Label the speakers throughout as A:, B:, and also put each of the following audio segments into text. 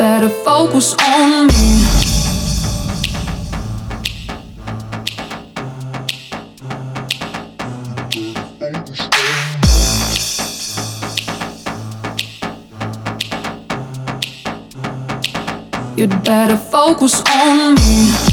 A: better focus on me. You'd better focus on me.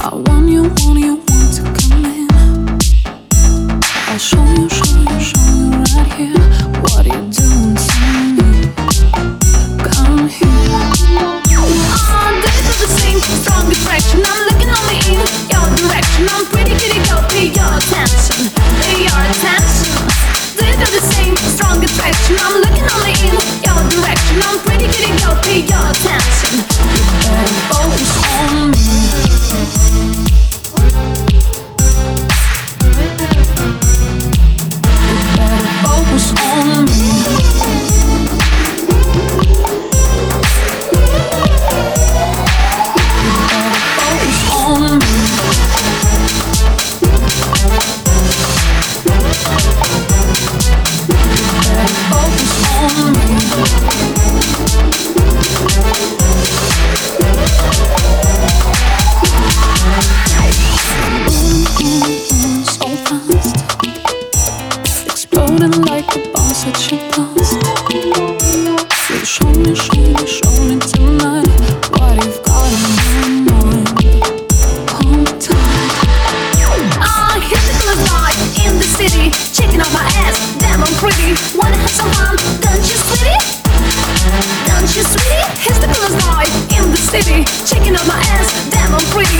A: I want you, want you.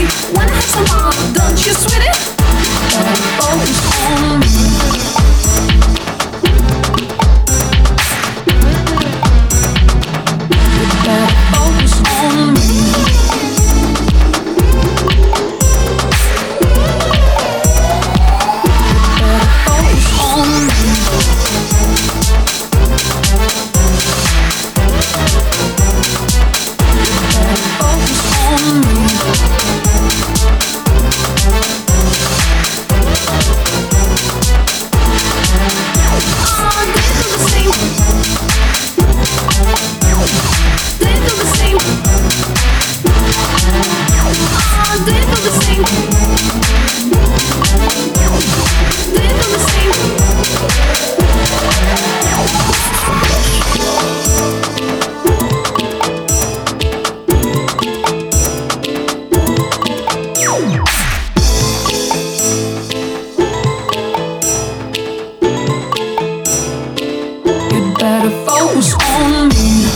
A: One better focus on me